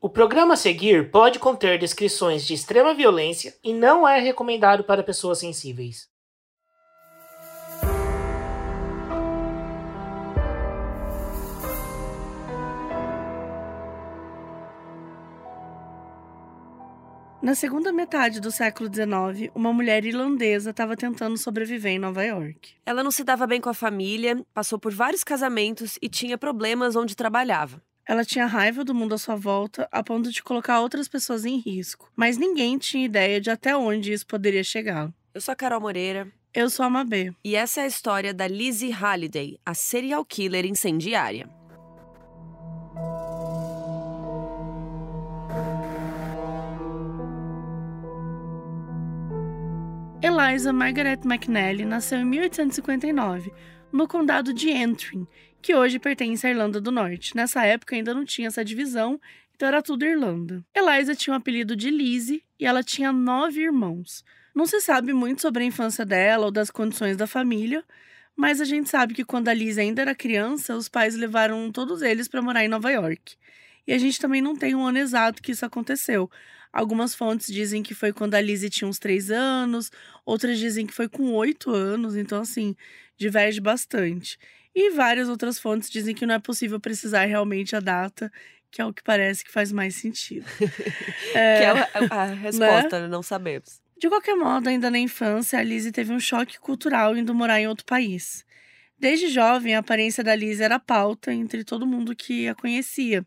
O programa a seguir pode conter descrições de extrema violência e não é recomendado para pessoas sensíveis. Na segunda metade do século XIX, uma mulher irlandesa estava tentando sobreviver em Nova York. Ela não se dava bem com a família, passou por vários casamentos e tinha problemas onde trabalhava. Ela tinha raiva do mundo à sua volta, a ponto de colocar outras pessoas em risco, mas ninguém tinha ideia de até onde isso poderia chegar. Eu sou a Carol Moreira. Eu sou a Mabê. E essa é a história da Lizzie Halliday, a serial killer incendiária. Eliza Margaret McNally nasceu em 1859, no condado de Antrim, que hoje pertence à Irlanda do Norte. Nessa época ainda não tinha essa divisão, então era tudo Irlanda. Eliza tinha o apelido de Lizzie e ela tinha nove irmãos. Não se sabe muito sobre a infância dela ou das condições da família, mas a gente sabe que quando a Lizzie ainda era criança, os pais levaram todos eles para morar em Nova York. E a gente também não tem um ano exato que isso aconteceu. Algumas fontes dizem que foi quando a Lizzie tinha uns três anos, outras dizem que foi com oito anos, então, assim, diverge bastante. E várias outras fontes dizem que não é possível precisar realmente a data, que é o que parece que faz mais sentido. é, que é a, a resposta, né? não sabemos. De qualquer modo, ainda na infância, a Lizzie teve um choque cultural indo morar em outro país. Desde jovem, a aparência da Lizzie era pauta entre todo mundo que a conhecia.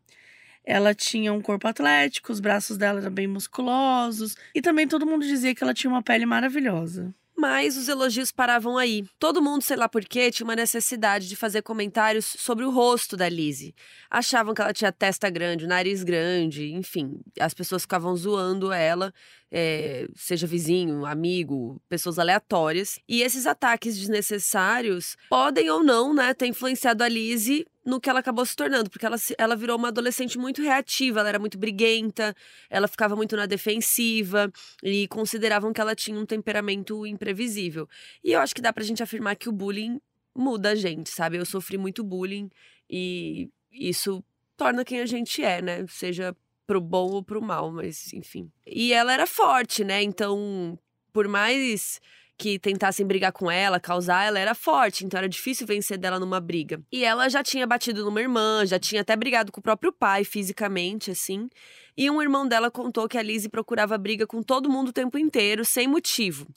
Ela tinha um corpo atlético, os braços dela eram bem musculosos e também todo mundo dizia que ela tinha uma pele maravilhosa. Mas os elogios paravam aí. Todo mundo, sei lá porquê, tinha uma necessidade de fazer comentários sobre o rosto da Lizzie. Achavam que ela tinha testa grande, nariz grande, enfim. As pessoas ficavam zoando ela é, seja vizinho, amigo, pessoas aleatórias. E esses ataques desnecessários podem ou não, né, ter influenciado a Lizzie no que ela acabou se tornando, porque ela, ela virou uma adolescente muito reativa, ela era muito briguenta, ela ficava muito na defensiva e consideravam que ela tinha um temperamento imprevisível. E eu acho que dá pra gente afirmar que o bullying muda a gente, sabe? Eu sofri muito bullying e isso torna quem a gente é, né? Seja pro bom ou pro mal, mas enfim. E ela era forte, né? Então, por mais que tentassem brigar com ela, causar, ela era forte, então era difícil vencer dela numa briga. E ela já tinha batido numa irmã, já tinha até brigado com o próprio pai fisicamente, assim. E um irmão dela contou que a Lizzie procurava briga com todo mundo o tempo inteiro, sem motivo.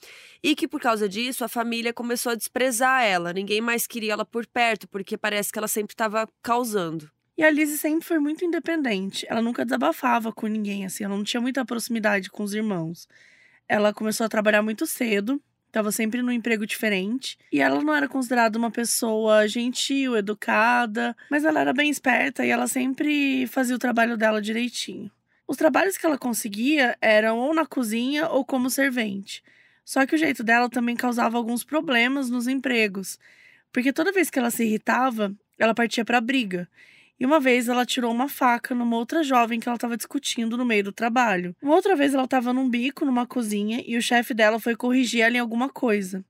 E que por causa disso a família começou a desprezar ela, ninguém mais queria ela por perto, porque parece que ela sempre estava causando. E a Lizzie sempre foi muito independente. Ela nunca desabafava com ninguém, assim. Ela não tinha muita proximidade com os irmãos. Ela começou a trabalhar muito cedo. Estava sempre num emprego diferente. E ela não era considerada uma pessoa gentil, educada. Mas ela era bem esperta e ela sempre fazia o trabalho dela direitinho. Os trabalhos que ela conseguia eram ou na cozinha ou como servente. Só que o jeito dela também causava alguns problemas nos empregos. Porque toda vez que ela se irritava, ela partia para briga. E uma vez ela tirou uma faca numa outra jovem que ela estava discutindo no meio do trabalho. Uma outra vez ela estava num bico numa cozinha e o chefe dela foi corrigir ela em alguma coisa.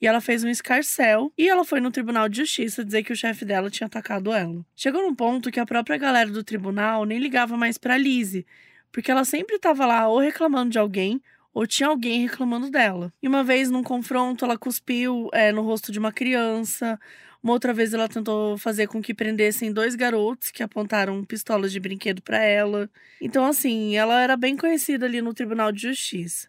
E ela fez um escarcel e ela foi no tribunal de justiça dizer que o chefe dela tinha atacado ela. Chegou num ponto que a própria galera do tribunal nem ligava mais para Lizzie, porque ela sempre estava lá ou reclamando de alguém ou tinha alguém reclamando dela. E uma vez, num confronto, ela cuspiu é, no rosto de uma criança. Uma outra vez ela tentou fazer com que prendessem dois garotos que apontaram pistolas de brinquedo para ela. Então, assim, ela era bem conhecida ali no Tribunal de Justiça.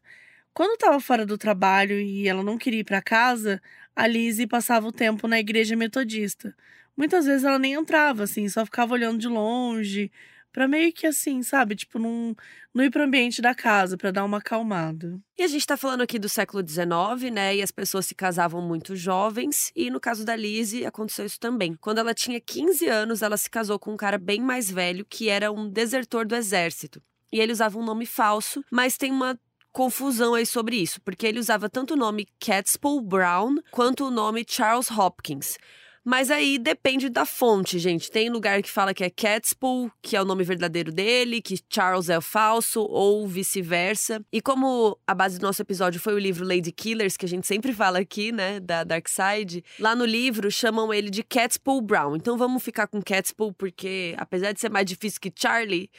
Quando estava fora do trabalho e ela não queria ir para casa, a Lizzie passava o tempo na igreja metodista. Muitas vezes ela nem entrava, assim, só ficava olhando de longe, para meio que assim, sabe? Tipo, não, não ir pro ambiente da casa, para dar uma acalmada. E a gente tá falando aqui do século XIX, né? E as pessoas se casavam muito jovens. E no caso da Lizzie, aconteceu isso também. Quando ela tinha 15 anos, ela se casou com um cara bem mais velho, que era um desertor do exército. E ele usava um nome falso, mas tem uma confusão aí sobre isso, porque ele usava tanto o nome Catespool Brown quanto o nome Charles Hopkins. Mas aí depende da fonte, gente. Tem lugar que fala que é Catespool, que é o nome verdadeiro dele, que Charles é o falso, ou vice-versa. E como a base do nosso episódio foi o livro Lady Killers, que a gente sempre fala aqui, né, da Dark Side, lá no livro chamam ele de Catespool Brown. Então vamos ficar com Catespool, porque apesar de ser mais difícil que Charlie,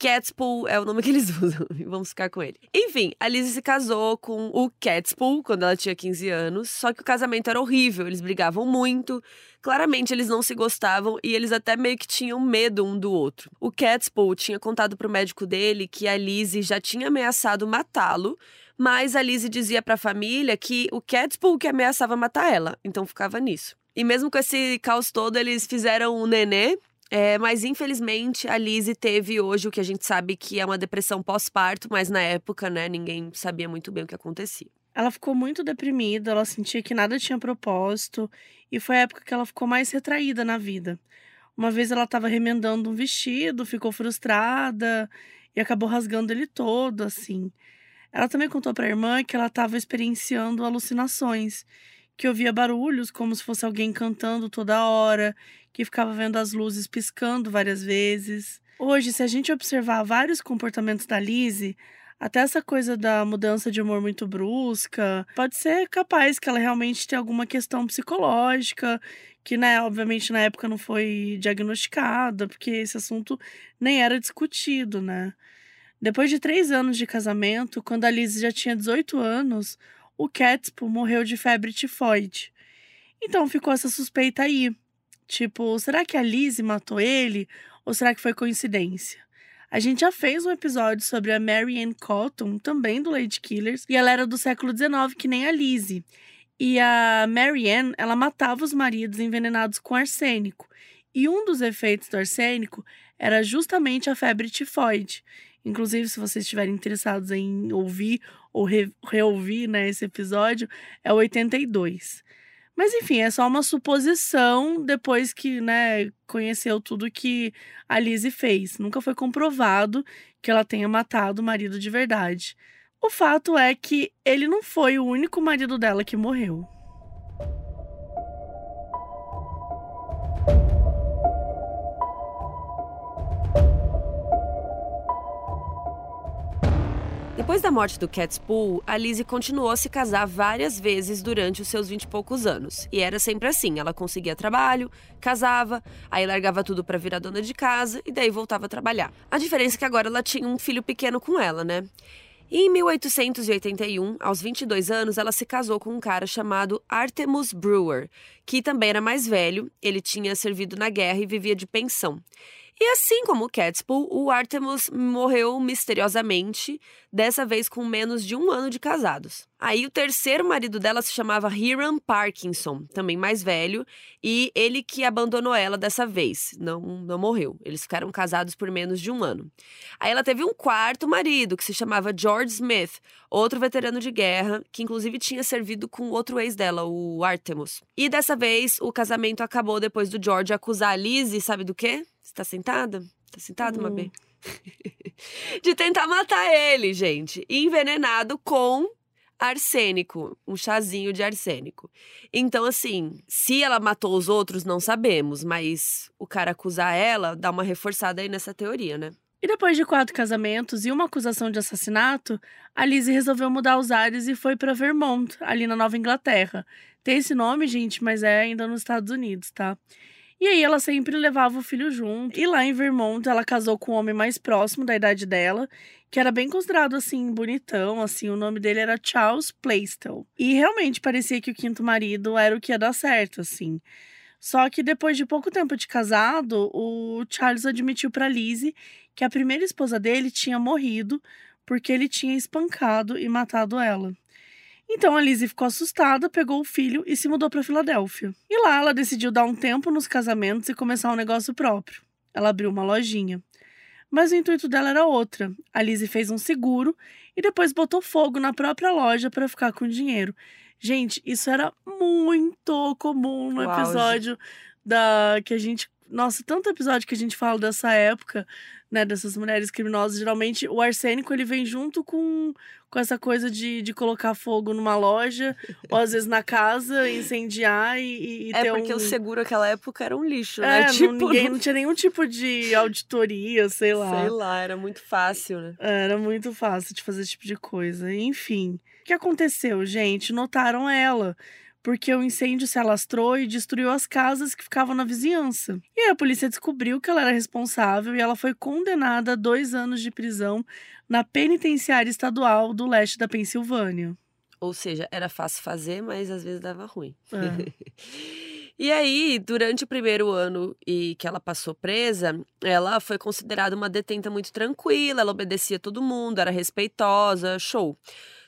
Catspul é o nome que eles usam. Vamos ficar com ele. Enfim, a Lizzie se casou com o Catspul quando ela tinha 15 anos. Só que o casamento era horrível, eles brigavam muito. Claramente eles não se gostavam e eles até meio que tinham medo um do outro. O Catspul tinha contado pro médico dele que a Lizzie já tinha ameaçado matá-lo, mas a Lizzie dizia para a família que o Catspul que ameaçava matar ela. Então ficava nisso. E mesmo com esse caos todo, eles fizeram um nenê é, mas infelizmente a Lizzie teve hoje o que a gente sabe que é uma depressão pós-parto, mas na época, né, ninguém sabia muito bem o que acontecia. Ela ficou muito deprimida, ela sentia que nada tinha propósito e foi a época que ela ficou mais retraída na vida. Uma vez ela estava remendando um vestido, ficou frustrada e acabou rasgando ele todo, assim. Ela também contou para a irmã que ela estava experienciando alucinações que ouvia barulhos como se fosse alguém cantando toda hora, que ficava vendo as luzes piscando várias vezes. Hoje, se a gente observar vários comportamentos da Lizzie, até essa coisa da mudança de humor muito brusca, pode ser capaz que ela realmente tenha alguma questão psicológica, que, né, obviamente na época não foi diagnosticada, porque esse assunto nem era discutido, né. Depois de três anos de casamento, quando a Lizzie já tinha 18 anos, o Catspul morreu de febre tifoide. Então ficou essa suspeita aí. Tipo, será que a Lizzie matou ele? Ou será que foi coincidência? A gente já fez um episódio sobre a Mary Ann Cotton, também do Lady Killers, e ela era do século XIX, que nem a Lizzie. E a Mary Ann, ela matava os maridos envenenados com arsênico. E um dos efeitos do arsênico era justamente a febre tifoide. Inclusive, se vocês estiverem interessados em ouvir ou re reouvir né, esse episódio, é o 82. Mas enfim, é só uma suposição depois que né, conheceu tudo que a Lizzie fez. Nunca foi comprovado que ela tenha matado o marido de verdade. O fato é que ele não foi o único marido dela que morreu. Depois da morte do Catspul, a Lizzie continuou a se casar várias vezes durante os seus vinte e poucos anos. E era sempre assim: ela conseguia trabalho, casava, aí largava tudo para virar dona de casa e daí voltava a trabalhar. A diferença é que agora ela tinha um filho pequeno com ela, né? E em 1881, aos 22 anos, ela se casou com um cara chamado Artemus Brewer, que também era mais velho, ele tinha servido na guerra e vivia de pensão. E assim como o Catspul, o Artemus morreu misteriosamente, dessa vez com menos de um ano de casados. Aí o terceiro marido dela se chamava Hiram Parkinson, também mais velho, e ele que abandonou ela dessa vez, não, não morreu. Eles ficaram casados por menos de um ano. Aí ela teve um quarto marido, que se chamava George Smith, outro veterano de guerra, que inclusive tinha servido com outro ex dela, o Artemus. E dessa vez o casamento acabou depois do George acusar a Lizzie, sabe do quê? Você tá sentada? Tá sentada, hum. Mabê? de tentar matar ele, gente. Envenenado com arsênico, um chazinho de arsênico. Então, assim, se ela matou os outros, não sabemos, mas o cara acusar ela dá uma reforçada aí nessa teoria, né? E depois de quatro casamentos e uma acusação de assassinato, a Lizzie resolveu mudar os ares e foi para Vermont, ali na Nova Inglaterra. Tem esse nome, gente, mas é ainda nos Estados Unidos, tá? E aí ela sempre levava o filho junto. E lá em Vermont ela casou com um homem mais próximo da idade dela, que era bem considerado assim bonitão, assim, o nome dele era Charles Plaistel. E realmente parecia que o quinto marido era o que ia dar certo, assim. Só que depois de pouco tempo de casado, o Charles admitiu para Lizzie que a primeira esposa dele tinha morrido porque ele tinha espancado e matado ela. Então a Lizzie ficou assustada, pegou o filho e se mudou para Filadélfia. E lá ela decidiu dar um tempo nos casamentos e começar um negócio próprio. Ela abriu uma lojinha. Mas o intuito dela era outra. A Lizzie fez um seguro e depois botou fogo na própria loja para ficar com dinheiro. Gente, isso era muito comum no episódio da que a gente nossa, tanto episódio que a gente fala dessa época, né, dessas mulheres criminosas, geralmente o arsênico ele vem junto com, com essa coisa de, de colocar fogo numa loja, ou às vezes na casa, incendiar e, e é ter porque um... o seguro naquela época era um lixo, é, né? Não, tipo, ninguém, não tinha nenhum tipo de auditoria, sei lá. Sei lá, era muito fácil, né? Era muito fácil de fazer esse tipo de coisa. Enfim, o que aconteceu, gente? Notaram ela porque o incêndio se alastrou e destruiu as casas que ficavam na vizinhança. E aí a polícia descobriu que ela era responsável e ela foi condenada a dois anos de prisão na penitenciária estadual do leste da Pensilvânia. Ou seja, era fácil fazer, mas às vezes dava ruim. É. E aí, durante o primeiro ano e que ela passou presa, ela foi considerada uma detenta muito tranquila, ela obedecia todo mundo, era respeitosa, show.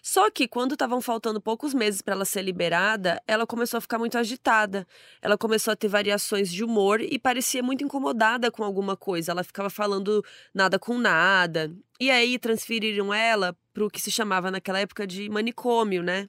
Só que quando estavam faltando poucos meses para ela ser liberada, ela começou a ficar muito agitada. Ela começou a ter variações de humor e parecia muito incomodada com alguma coisa. Ela ficava falando nada com nada. E aí transferiram ela para o que se chamava naquela época de manicômio, né?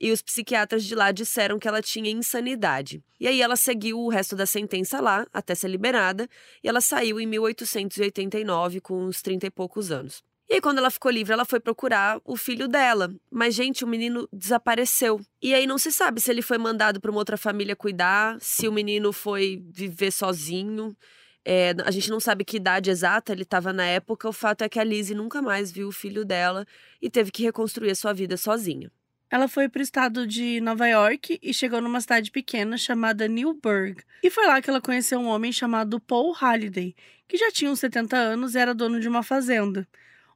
E os psiquiatras de lá disseram que ela tinha insanidade. E aí ela seguiu o resto da sentença lá, até ser liberada, e ela saiu em 1889, com uns 30 e poucos anos. E aí, quando ela ficou livre, ela foi procurar o filho dela. Mas, gente, o menino desapareceu. E aí não se sabe se ele foi mandado para uma outra família cuidar, se o menino foi viver sozinho. É, a gente não sabe que idade exata ele estava na época. O fato é que a Lizzie nunca mais viu o filho dela e teve que reconstruir a sua vida sozinha. Ela foi para o estado de Nova York e chegou numa cidade pequena chamada Newburgh. E foi lá que ela conheceu um homem chamado Paul Halliday, que já tinha uns 70 anos e era dono de uma fazenda.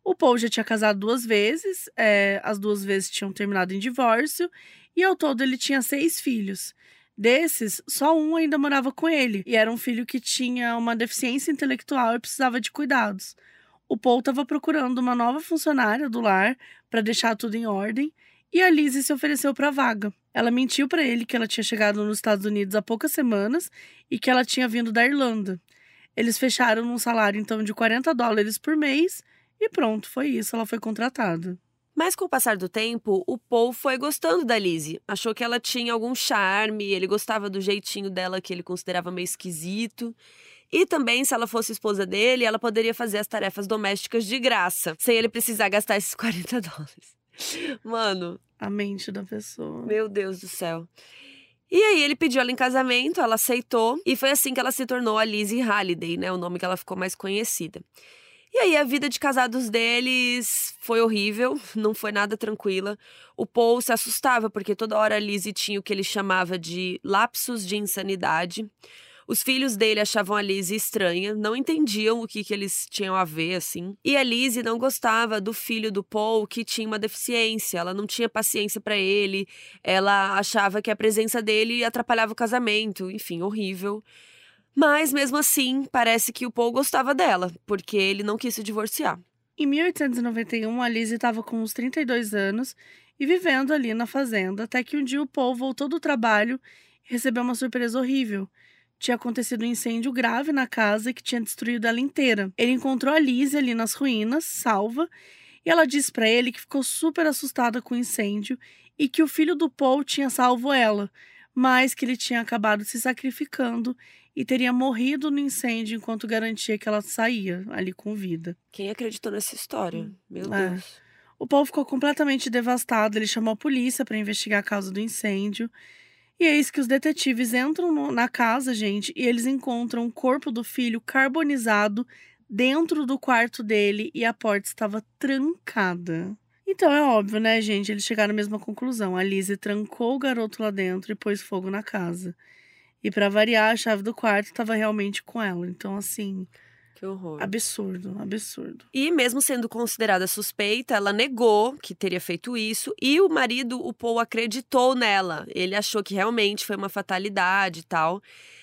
O Paul já tinha casado duas vezes, é, as duas vezes tinham terminado em divórcio, e ao todo ele tinha seis filhos. Desses, só um ainda morava com ele, e era um filho que tinha uma deficiência intelectual e precisava de cuidados. O Paul estava procurando uma nova funcionária do lar para deixar tudo em ordem, e a Lizzie se ofereceu para a vaga. Ela mentiu para ele que ela tinha chegado nos Estados Unidos há poucas semanas e que ela tinha vindo da Irlanda. Eles fecharam num salário então de 40 dólares por mês e pronto, foi isso, ela foi contratada. Mas com o passar do tempo, o Paul foi gostando da Lizzie. Achou que ela tinha algum charme, ele gostava do jeitinho dela que ele considerava meio esquisito. E também, se ela fosse esposa dele, ela poderia fazer as tarefas domésticas de graça, sem ele precisar gastar esses 40 dólares. Mano. A mente da pessoa. Meu Deus do céu. E aí ele pediu ela em casamento, ela aceitou, e foi assim que ela se tornou a Lizzie Halliday, né? O nome que ela ficou mais conhecida. E aí a vida de casados deles foi horrível, não foi nada tranquila. O Paul se assustava porque toda hora a Lizzie tinha o que ele chamava de lapsos de insanidade. Os filhos dele achavam a Lizzie estranha, não entendiam o que, que eles tinham a ver, assim. E a Lizzie não gostava do filho do Paul, que tinha uma deficiência. Ela não tinha paciência para ele. Ela achava que a presença dele atrapalhava o casamento. Enfim, horrível. Mas mesmo assim, parece que o Paul gostava dela, porque ele não quis se divorciar. Em 1891, a Lizzie estava com uns 32 anos e vivendo ali na fazenda, até que um dia o Paul voltou do trabalho e recebeu uma surpresa horrível. Tinha acontecido um incêndio grave na casa que tinha destruído ela inteira. Ele encontrou a Lizzie ali nas ruínas, salva, e ela disse para ele que ficou super assustada com o incêndio e que o filho do Paul tinha salvo ela, mas que ele tinha acabado se sacrificando e teria morrido no incêndio enquanto garantia que ela saía ali com vida. Quem acreditou nessa história? Meu é. Deus. O Paul ficou completamente devastado. Ele chamou a polícia para investigar a causa do incêndio. E é isso que os detetives entram no, na casa, gente, e eles encontram o corpo do filho carbonizado dentro do quarto dele e a porta estava trancada. Então é óbvio, né, gente? Eles chegaram à mesma conclusão. A Lizzie trancou o garoto lá dentro e pôs fogo na casa. E para variar, a chave do quarto estava realmente com ela. Então, assim. Que horror. Absurdo, absurdo. E mesmo sendo considerada suspeita, ela negou que teria feito isso. E o marido, o Paul, acreditou nela. Ele achou que realmente foi uma fatalidade e tal.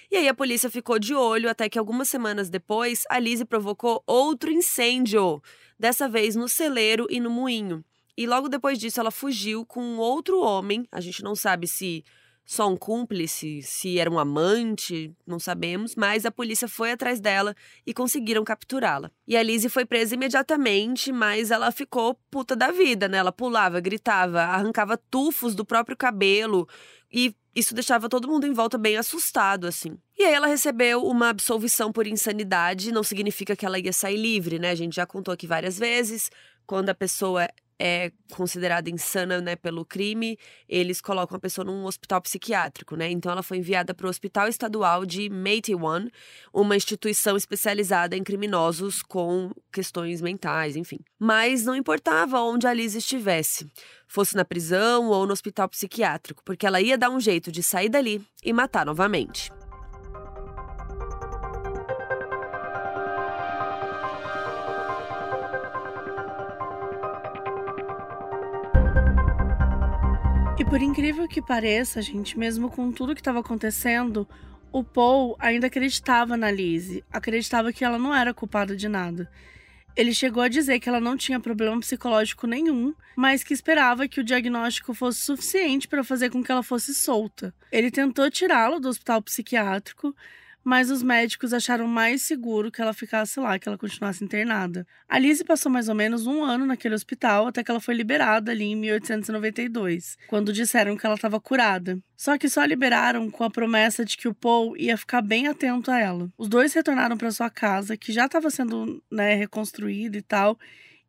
E aí a polícia ficou de olho até que algumas semanas depois, a Lizzie provocou outro incêndio. Dessa vez no celeiro e no moinho. E logo depois disso ela fugiu com um outro homem. A gente não sabe se só um cúmplice, se era um amante, não sabemos, mas a polícia foi atrás dela e conseguiram capturá-la. E a Lizzie foi presa imediatamente, mas ela ficou puta da vida, né? Ela pulava, gritava, arrancava tufos do próprio cabelo e isso deixava todo mundo em volta bem assustado, assim. E aí ela recebeu uma absolvição por insanidade, não significa que ela ia sair livre, né? A gente já contou aqui várias vezes. Quando a pessoa é considerada insana, né, pelo crime, eles colocam a pessoa num hospital psiquiátrico, né? Então ela foi enviada para o Hospital Estadual de Matewan, uma instituição especializada em criminosos com questões mentais, enfim. Mas não importava onde a Liz estivesse, fosse na prisão ou no hospital psiquiátrico, porque ela ia dar um jeito de sair dali e matar novamente. Por incrível que pareça, gente, mesmo com tudo que estava acontecendo, o Paul ainda acreditava na Lizzie, acreditava que ela não era culpada de nada. Ele chegou a dizer que ela não tinha problema psicológico nenhum, mas que esperava que o diagnóstico fosse suficiente para fazer com que ela fosse solta. Ele tentou tirá-la do hospital psiquiátrico, mas os médicos acharam mais seguro que ela ficasse lá, que ela continuasse internada. A Lizzie passou mais ou menos um ano naquele hospital até que ela foi liberada ali em 1892, quando disseram que ela estava curada. Só que só liberaram com a promessa de que o Paul ia ficar bem atento a ela. Os dois retornaram para sua casa, que já estava sendo né, reconstruída e tal,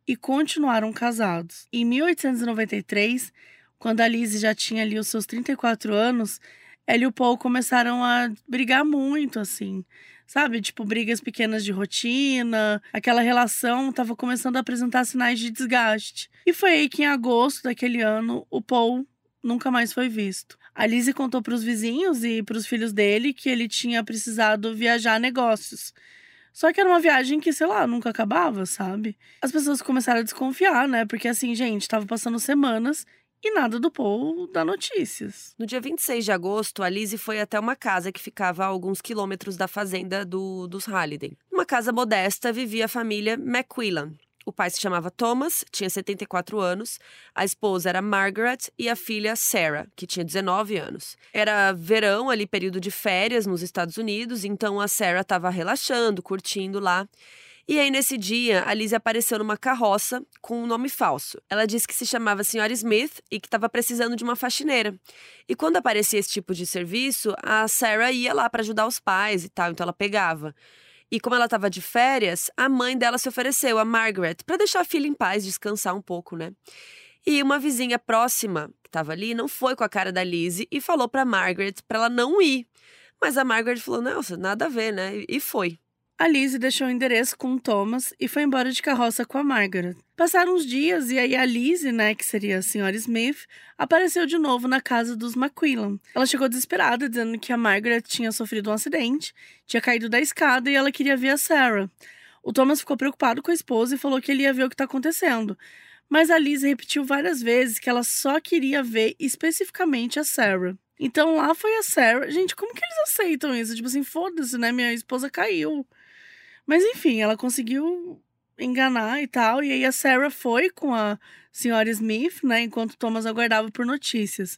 e continuaram casados. Em 1893, quando a Lizzie já tinha ali os seus 34 anos, ela e o Paul começaram a brigar muito, assim. Sabe? Tipo, brigas pequenas de rotina. Aquela relação tava começando a apresentar sinais de desgaste. E foi aí que, em agosto daquele ano, o Paul nunca mais foi visto. A Lizzie contou para os vizinhos e para os filhos dele que ele tinha precisado viajar a negócios. Só que era uma viagem que, sei lá, nunca acabava, sabe? As pessoas começaram a desconfiar, né? Porque assim, gente, tava passando semanas e nada do Paul dá notícias. No dia 26 de agosto, a Lizzie foi até uma casa que ficava a alguns quilômetros da fazenda do, dos Halliday. Uma casa modesta vivia a família McQuillan. O pai se chamava Thomas, tinha 74 anos, a esposa era Margaret e a filha Sarah, que tinha 19 anos. Era verão, ali período de férias nos Estados Unidos, então a Sarah estava relaxando, curtindo lá. E aí, nesse dia, a Lizzie apareceu numa carroça com um nome falso. Ela disse que se chamava Senhora Smith e que estava precisando de uma faxineira. E quando aparecia esse tipo de serviço, a Sarah ia lá para ajudar os pais e tal, então ela pegava. E como ela estava de férias, a mãe dela se ofereceu, a Margaret, para deixar a filha em paz, descansar um pouco, né? E uma vizinha próxima que estava ali não foi com a cara da Lizzie e falou para Margaret para ela não ir. Mas a Margaret falou: "Não, nada a ver, né?" E foi. A Lizzie deixou o endereço com o Thomas e foi embora de carroça com a Margaret. Passaram uns dias e aí a Lizzie, né, que seria a senhora Smith, apareceu de novo na casa dos McQuillan. Ela chegou desesperada, dizendo que a Margaret tinha sofrido um acidente, tinha caído da escada e ela queria ver a Sarah. O Thomas ficou preocupado com a esposa e falou que ele ia ver o que está acontecendo. Mas a Lizzie repetiu várias vezes que ela só queria ver especificamente a Sarah. Então lá foi a Sarah. Gente, como que eles aceitam isso? Tipo assim, foda-se, né? Minha esposa caiu. Mas enfim, ela conseguiu enganar e tal. E aí a Sarah foi com a senhora Smith, né? Enquanto Thomas aguardava por notícias.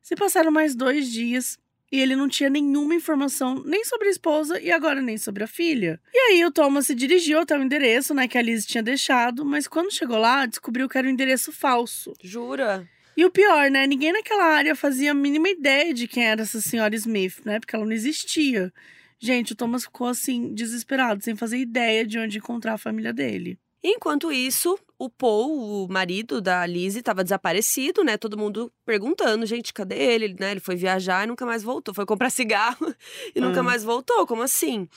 Se passaram mais dois dias e ele não tinha nenhuma informação nem sobre a esposa e agora nem sobre a filha. E aí o Thomas se dirigiu até o endereço, né, que a Liz tinha deixado, mas quando chegou lá, descobriu que era um endereço falso. Jura? E o pior, né, ninguém naquela área fazia a mínima ideia de quem era essa senhora Smith, né, porque ela não existia. Gente, o Thomas ficou assim, desesperado, sem fazer ideia de onde encontrar a família dele. Enquanto isso, o Paul, o marido da Lizzie, estava desaparecido, né? Todo mundo perguntando, gente, cadê ele? Né? Ele foi viajar e nunca mais voltou. Foi comprar cigarro e nunca hum. mais voltou. Como assim?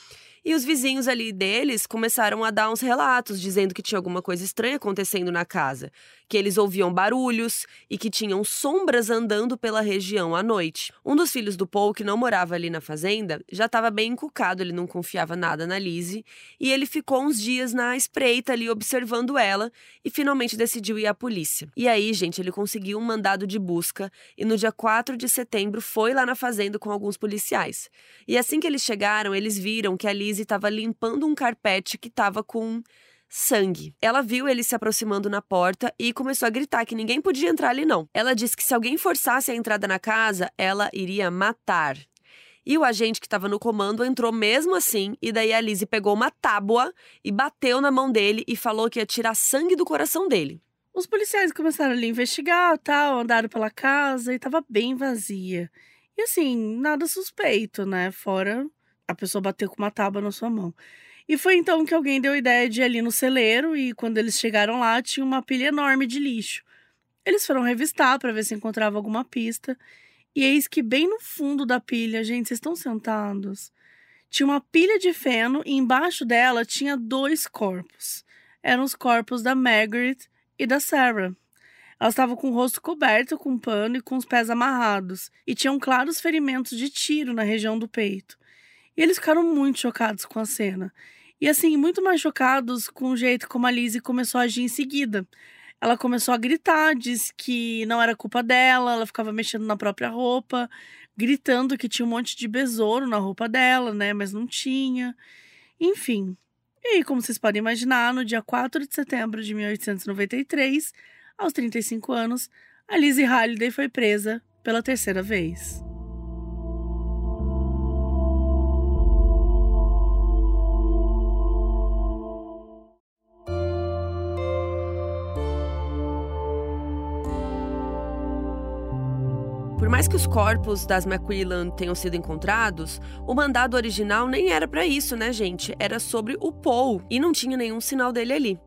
E os vizinhos ali deles começaram a dar uns relatos dizendo que tinha alguma coisa estranha acontecendo na casa, que eles ouviam barulhos e que tinham sombras andando pela região à noite. Um dos filhos do Paul, que não morava ali na fazenda, já estava bem encucado, ele não confiava nada na Lizzie, e ele ficou uns dias na espreita ali observando ela e finalmente decidiu ir à polícia. E aí, gente, ele conseguiu um mandado de busca e no dia 4 de setembro foi lá na fazenda com alguns policiais. E assim que eles chegaram, eles viram que a Lizzie estava limpando um carpete que estava com sangue. Ela viu ele se aproximando na porta e começou a gritar que ninguém podia entrar ali não. Ela disse que se alguém forçasse a entrada na casa, ela iria matar. E o agente que estava no comando entrou mesmo assim, e daí a Lizzie pegou uma tábua e bateu na mão dele e falou que ia tirar sangue do coração dele. Os policiais começaram ali a investigar, tal, andaram pela casa e estava bem vazia. E assim, nada suspeito, né? Fora a pessoa bater com uma tábua na sua mão. E foi então que alguém deu a ideia de ir ali no celeiro e quando eles chegaram lá tinha uma pilha enorme de lixo. Eles foram revistar para ver se encontrava alguma pista. E eis que bem no fundo da pilha, gente, vocês estão sentados? Tinha uma pilha de feno e embaixo dela tinha dois corpos. Eram os corpos da Margaret e da Sarah. Elas estavam com o rosto coberto com pano e com os pés amarrados, e tinham claros ferimentos de tiro na região do peito. E eles ficaram muito chocados com a cena. E assim, muito mais chocados com o jeito como a Lizzie começou a agir em seguida. Ela começou a gritar, disse que não era culpa dela, ela ficava mexendo na própria roupa, gritando que tinha um monte de besouro na roupa dela, né? Mas não tinha. Enfim. E aí, como vocês podem imaginar, no dia 4 de setembro de 1893, aos 35 anos, a Lizzie Halliday foi presa pela terceira vez. Mais que os corpos das McQuillan tenham sido encontrados, o mandado original nem era para isso, né, gente? Era sobre o Paul e não tinha nenhum sinal dele ali.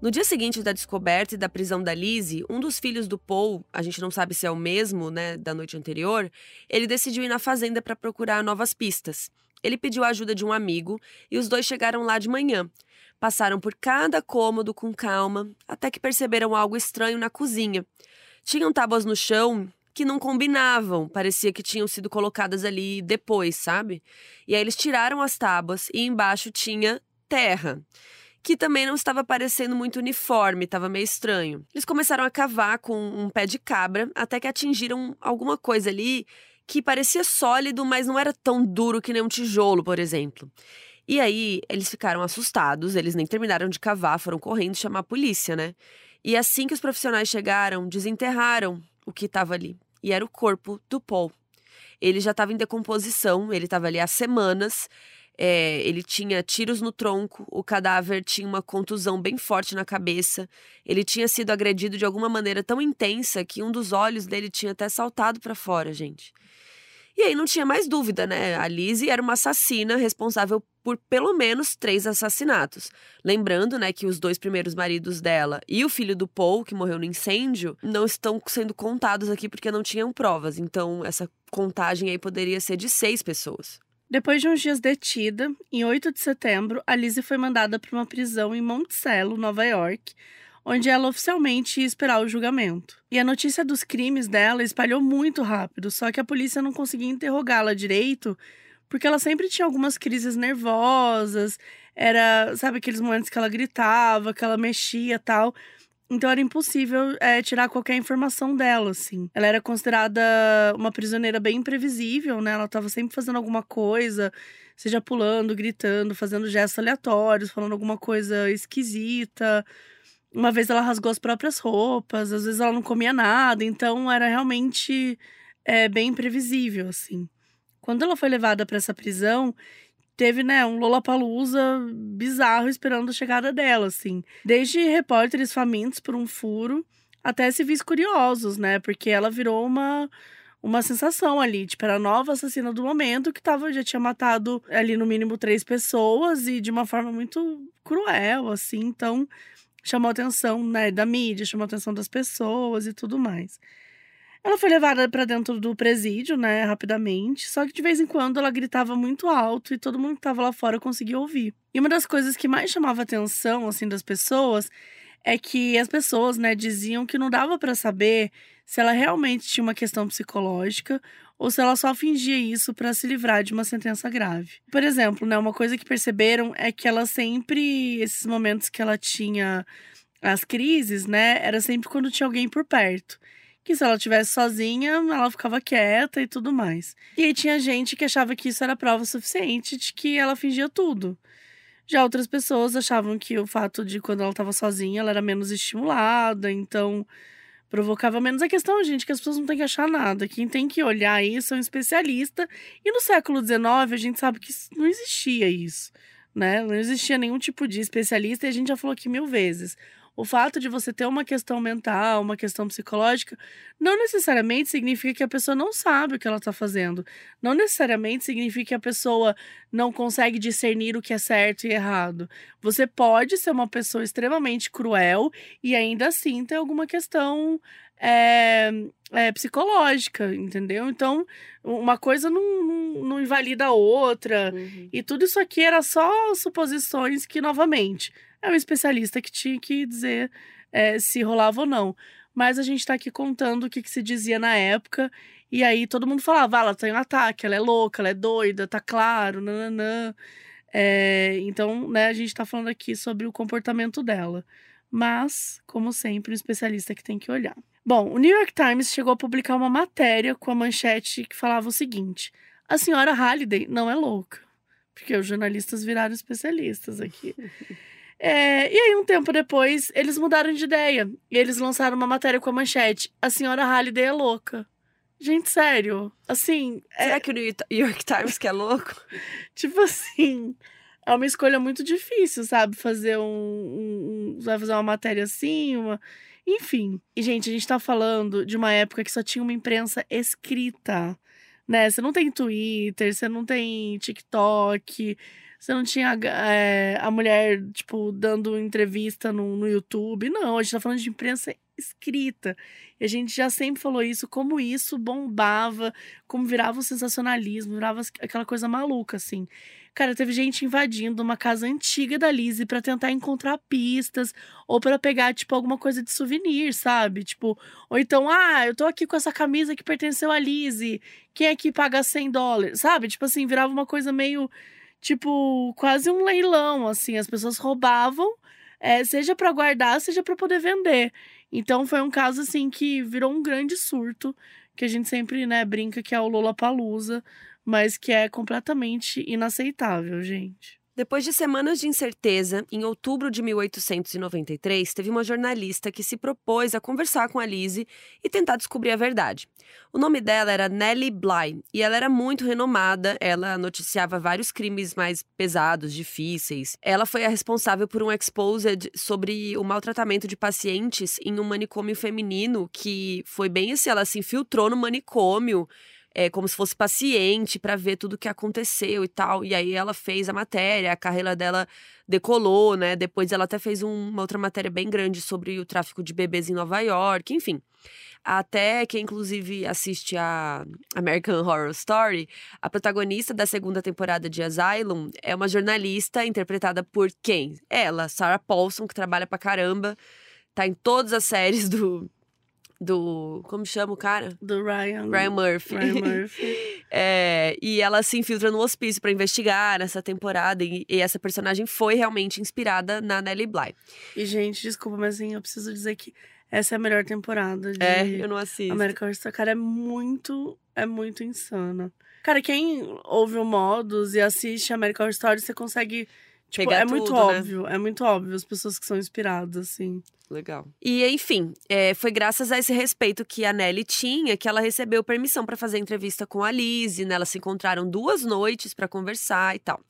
No dia seguinte da descoberta e da prisão da Lizzie, um dos filhos do Paul, a gente não sabe se é o mesmo, né, da noite anterior, ele decidiu ir na fazenda para procurar novas pistas. Ele pediu a ajuda de um amigo e os dois chegaram lá de manhã. Passaram por cada cômodo com calma, até que perceberam algo estranho na cozinha. Tinham tábuas no chão que não combinavam, parecia que tinham sido colocadas ali depois, sabe? E aí eles tiraram as tábuas e embaixo tinha terra que também não estava parecendo muito uniforme, estava meio estranho. Eles começaram a cavar com um pé de cabra até que atingiram alguma coisa ali que parecia sólido, mas não era tão duro que nem um tijolo, por exemplo. E aí eles ficaram assustados, eles nem terminaram de cavar, foram correndo chamar a polícia, né? E assim que os profissionais chegaram, desenterraram o que estava ali e era o corpo do Paul. Ele já estava em decomposição, ele estava ali há semanas. É, ele tinha tiros no tronco, o cadáver tinha uma contusão bem forte na cabeça. Ele tinha sido agredido de alguma maneira tão intensa que um dos olhos dele tinha até saltado para fora, gente. E aí não tinha mais dúvida, né? A Lizzie era uma assassina responsável por pelo menos três assassinatos. Lembrando, né, que os dois primeiros maridos dela e o filho do Paul, que morreu no incêndio, não estão sendo contados aqui porque não tinham provas. Então, essa contagem aí poderia ser de seis pessoas. Depois de uns dias detida, em 8 de setembro, a Lizzie foi mandada para uma prisão em Monticello, Nova York, onde ela oficialmente ia esperar o julgamento. E a notícia dos crimes dela espalhou muito rápido, só que a polícia não conseguia interrogá-la direito, porque ela sempre tinha algumas crises nervosas, era, sabe, aqueles momentos que ela gritava, que ela mexia tal. Então era impossível é, tirar qualquer informação dela, assim. Ela era considerada uma prisioneira bem imprevisível, né? Ela estava sempre fazendo alguma coisa, seja pulando, gritando, fazendo gestos aleatórios, falando alguma coisa esquisita. Uma vez ela rasgou as próprias roupas, às vezes ela não comia nada, então era realmente é, bem imprevisível, assim. Quando ela foi levada para essa prisão, teve, né, um Lollapalooza bizarro esperando a chegada dela, assim. Desde repórteres famintos por um furo até civis curiosos, né, porque ela virou uma uma sensação ali, tipo, era a nova assassina do momento que tava, já tinha matado ali no mínimo três pessoas e de uma forma muito cruel, assim, então chamou a atenção né, da mídia, chamou a atenção das pessoas e tudo mais. Ela foi levada para dentro do presídio, né, rapidamente, só que de vez em quando ela gritava muito alto e todo mundo que estava lá fora conseguia ouvir. E uma das coisas que mais chamava atenção, assim, das pessoas é que as pessoas, né, diziam que não dava para saber se ela realmente tinha uma questão psicológica ou se ela só fingia isso para se livrar de uma sentença grave. Por exemplo, né, uma coisa que perceberam é que ela sempre, esses momentos que ela tinha as crises, né, era sempre quando tinha alguém por perto. Que se ela estivesse sozinha, ela ficava quieta e tudo mais. E aí tinha gente que achava que isso era prova suficiente de que ela fingia tudo. Já outras pessoas achavam que o fato de quando ela estava sozinha, ela era menos estimulada, então provocava menos. A questão, gente, é que as pessoas não têm que achar nada. Quem tem que olhar isso é um especialista. E no século XIX, a gente sabe que não existia isso, né? Não existia nenhum tipo de especialista e a gente já falou aqui mil vezes. O fato de você ter uma questão mental, uma questão psicológica, não necessariamente significa que a pessoa não sabe o que ela está fazendo. Não necessariamente significa que a pessoa não consegue discernir o que é certo e errado. Você pode ser uma pessoa extremamente cruel e ainda assim ter alguma questão é, é, psicológica, entendeu? Então, uma coisa não, não, não invalida a outra. Uhum. E tudo isso aqui era só suposições que, novamente, é um especialista que tinha que dizer é, se rolava ou não. Mas a gente tá aqui contando o que, que se dizia na época. E aí todo mundo falava, ah, ela tem um ataque, ela é louca, ela é doida, tá claro, nananã. É, então, né, a gente tá falando aqui sobre o comportamento dela. Mas, como sempre, um especialista que tem que olhar. Bom, o New York Times chegou a publicar uma matéria com a manchete que falava o seguinte: a senhora Halliday não é louca. Porque os jornalistas viraram especialistas aqui. É, e aí, um tempo depois, eles mudaram de ideia. E eles lançaram uma matéria com a manchete: A senhora Halliday é louca. Gente, sério. Assim. é- Será que o New York Times que é louco? tipo assim. É uma escolha muito difícil, sabe? Fazer um. um, um vai fazer uma matéria assim, uma. Enfim. E, gente, a gente tá falando de uma época que só tinha uma imprensa escrita. Né? Você não tem Twitter, você não tem TikTok, você não tinha é, a mulher, tipo, dando entrevista no, no YouTube. Não, a gente tá falando de imprensa escrita. E a gente já sempre falou isso, como isso bombava, como virava o sensacionalismo, virava aquela coisa maluca, assim. Cara, teve gente invadindo uma casa antiga da Lizzie para tentar encontrar pistas ou para pegar, tipo, alguma coisa de souvenir, sabe? Tipo, ou então, ah, eu tô aqui com essa camisa que pertenceu a Lizzie, quem é que paga 100 dólares, sabe? Tipo assim, virava uma coisa meio, tipo, quase um leilão, assim. As pessoas roubavam, é, seja para guardar, seja para poder vender. Então foi um caso, assim, que virou um grande surto, que a gente sempre, né, brinca que é o Lollapalooza, mas que é completamente inaceitável, gente. Depois de semanas de incerteza, em outubro de 1893, teve uma jornalista que se propôs a conversar com a Lizzie e tentar descobrir a verdade. O nome dela era Nellie Bly e ela era muito renomada. Ela noticiava vários crimes mais pesados, difíceis. Ela foi a responsável por um exposed sobre o maltratamento de pacientes em um manicômio feminino que foi bem assim, ela se infiltrou no manicômio é, como se fosse paciente para ver tudo o que aconteceu e tal. E aí ela fez a matéria, a carreira dela decolou, né? Depois ela até fez um, uma outra matéria bem grande sobre o tráfico de bebês em Nova York, enfim. Até quem, inclusive, assiste a American Horror Story, a protagonista da segunda temporada de Asylum é uma jornalista interpretada por quem? Ela, Sarah Paulson, que trabalha pra caramba, tá em todas as séries do, do. Como chama o cara? Do Ryan. Ryan Murphy. Ryan Murphy. É, e ela se infiltra no hospício para investigar nessa temporada. E, e, essa personagem foi realmente inspirada na Nellie Bly. E, gente, desculpa, mas assim, eu preciso dizer que essa é a melhor temporada de É, eu não assisto. American Horror Story. Cara, é muito, é muito insana. Cara, quem ouve o Modus e assiste American Horror Story, você consegue... Tipo, Pegar é muito tudo, né? óbvio, é muito óbvio as pessoas que são inspiradas, assim. Legal. E, enfim, é, foi graças a esse respeito que a Nelly tinha que ela recebeu permissão para fazer entrevista com a Lizzie, né? Elas se encontraram duas noites para conversar e tal.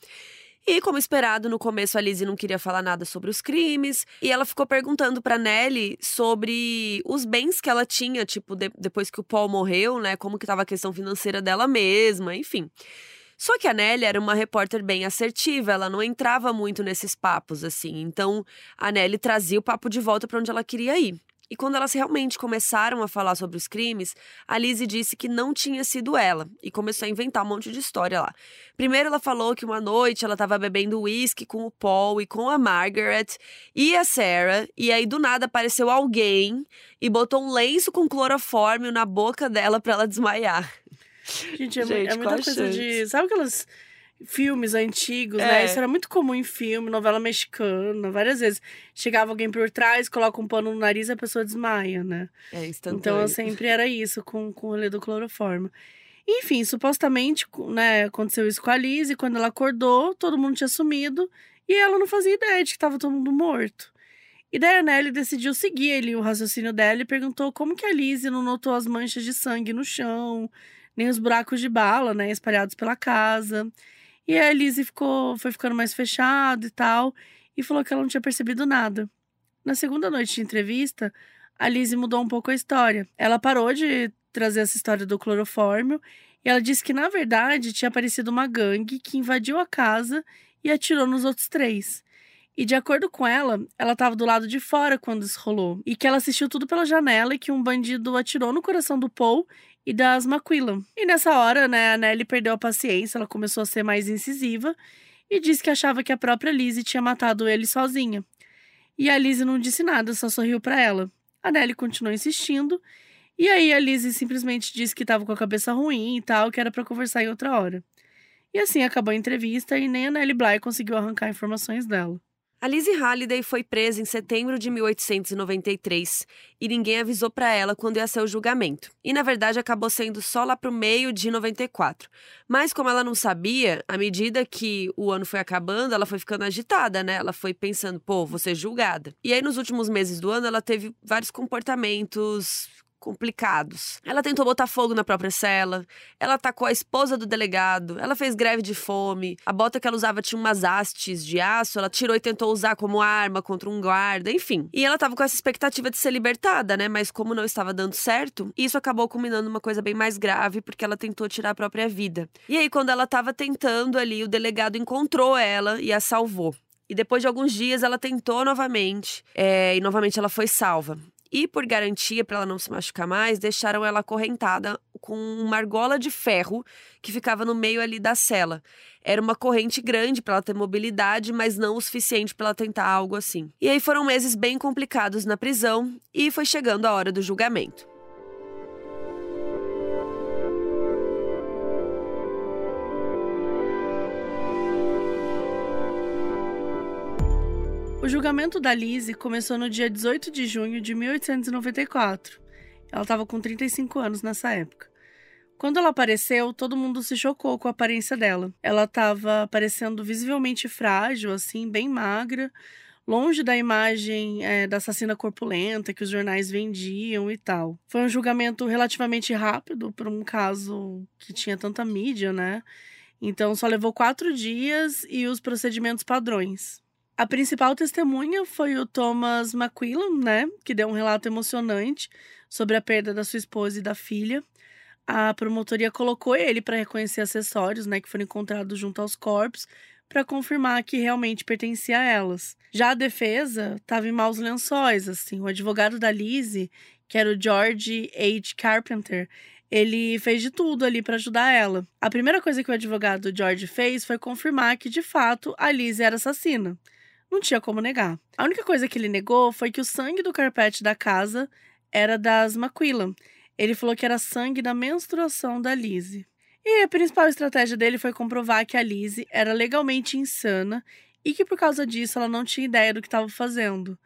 E, como esperado, no começo a Lizzie não queria falar nada sobre os crimes. E ela ficou perguntando pra Nelly sobre os bens que ela tinha, tipo, de- depois que o Paul morreu, né? Como que tava a questão financeira dela mesma, enfim. Só que a Nelly era uma repórter bem assertiva, ela não entrava muito nesses papos, assim. Então, a Nelly trazia o papo de volta para onde ela queria ir. E quando elas realmente começaram a falar sobre os crimes, a Lizzie disse que não tinha sido ela e começou a inventar um monte de história lá. Primeiro ela falou que uma noite ela estava bebendo uísque com o Paul e com a Margaret e a Sarah, e aí do nada apareceu alguém e botou um lenço com clorofórmio na boca dela para ela desmaiar. Gente, é, Gente, é muita coisa de... Sabe aqueles filmes antigos, É. né? Isso era muito comum em filme, novela mexicana, várias vezes. Chegava alguém por trás, coloca um pano no nariz e a pessoa desmaia, né? É instantâneo. Então, sempre era isso com, com o rolê do cloroformo. Enfim, supostamente, né, aconteceu isso com a Liz, e quando ela acordou, todo mundo tinha sumido, e ela não fazia ideia de que tava todo mundo morto. E daí a Nelly decidiu seguir ali o raciocínio dela e perguntou como que a Liz não notou as manchas de sangue no chão, nem os buracos de bala, né, espalhados pela casa. E a Liz ficou, foi ficando mais fechada e tal, e falou que ela não tinha percebido nada. Na segunda noite de entrevista, a Lizzie mudou um pouco a história. Ela parou de trazer essa história do clorofórmio e ela disse que, na verdade, tinha aparecido uma gangue que invadiu a casa e atirou nos outros três. E de acordo com ela, ela estava do lado de fora quando isso rolou. E que ela assistiu tudo pela janela e que um bandido atirou no coração do Paul e das McQuillan. E nessa hora, né, a Nelly perdeu a paciência, ela começou a ser mais incisiva e disse que achava que a própria Lizzie tinha matado ele sozinha. E a Lizzie não disse nada, só sorriu para ela. A Nelly continuou insistindo, e aí a Lizzie simplesmente disse que estava com a cabeça ruim e tal, que era para conversar em outra hora. E assim acabou a entrevista e nem a Nelly Bly conseguiu arrancar informações dela. A Lizzie Halliday foi presa em setembro de 1893 e ninguém avisou para ela quando ia ser o julgamento. E na verdade acabou sendo só lá pro meio de 94. Mas como ela não sabia, à medida que o ano foi acabando, ela foi ficando agitada, né? Ela foi pensando, pô, vou ser julgada. E aí nos últimos meses do ano ela teve vários comportamentos complicados. Ela tentou botar fogo na própria cela, ela atacou a esposa do delegado, ela fez greve de fome, a bota que ela usava tinha umas hastes de aço, ela tirou e tentou usar como arma contra um guarda, enfim. E ela tava com essa expectativa de ser libertada, né? Mas como não estava dando certo, isso acabou culminando uma coisa bem mais grave, porque ela tentou tirar a própria vida. E aí, quando ela tava tentando ali, o delegado encontrou ela e a salvou. E depois de alguns dias ela tentou novamente, é, e novamente ela foi salva. E por garantia, para ela não se machucar mais, deixaram ela acorrentada com uma argola de ferro que ficava no meio ali da cela. Era uma corrente grande para ela ter mobilidade, mas não o suficiente para ela tentar algo assim. E aí foram meses bem complicados na prisão e foi chegando a hora do julgamento. O julgamento da Lizzie começou no dia 18 de junho de 1894. Ela estava com 35 anos nessa época. Quando ela apareceu, todo mundo se chocou com a aparência dela. Ela estava parecendo visivelmente frágil, assim, bem magra, longe da imagem é, da assassina corpulenta que os jornais vendiam e tal. Foi um julgamento relativamente rápido para um caso que tinha tanta mídia, né? Então só levou quatro dias e os procedimentos padrões. A principal testemunha foi o Thomas McQuillan, né, que deu um relato emocionante sobre a perda da sua esposa e da filha. A promotoria colocou ele para reconhecer acessórios, né, que foram encontrados junto aos corpos, para confirmar que realmente pertencia a elas. Já a defesa estava em maus lençóis, assim. O advogado da Lizzie, que era o George H. Carpenter, ele fez de tudo ali para ajudar ela. A primeira coisa que o advogado George fez foi confirmar que, de fato, a Lizzie era assassina. Não tinha como negar. A única coisa que ele negou foi que o sangue do carpete da casa era das McQuillan. Ele falou que era sangue da menstruação da Lizzie. E a principal estratégia dele foi comprovar que a Lizzie era legalmente insana e que por causa disso ela não tinha ideia do que estava fazendo.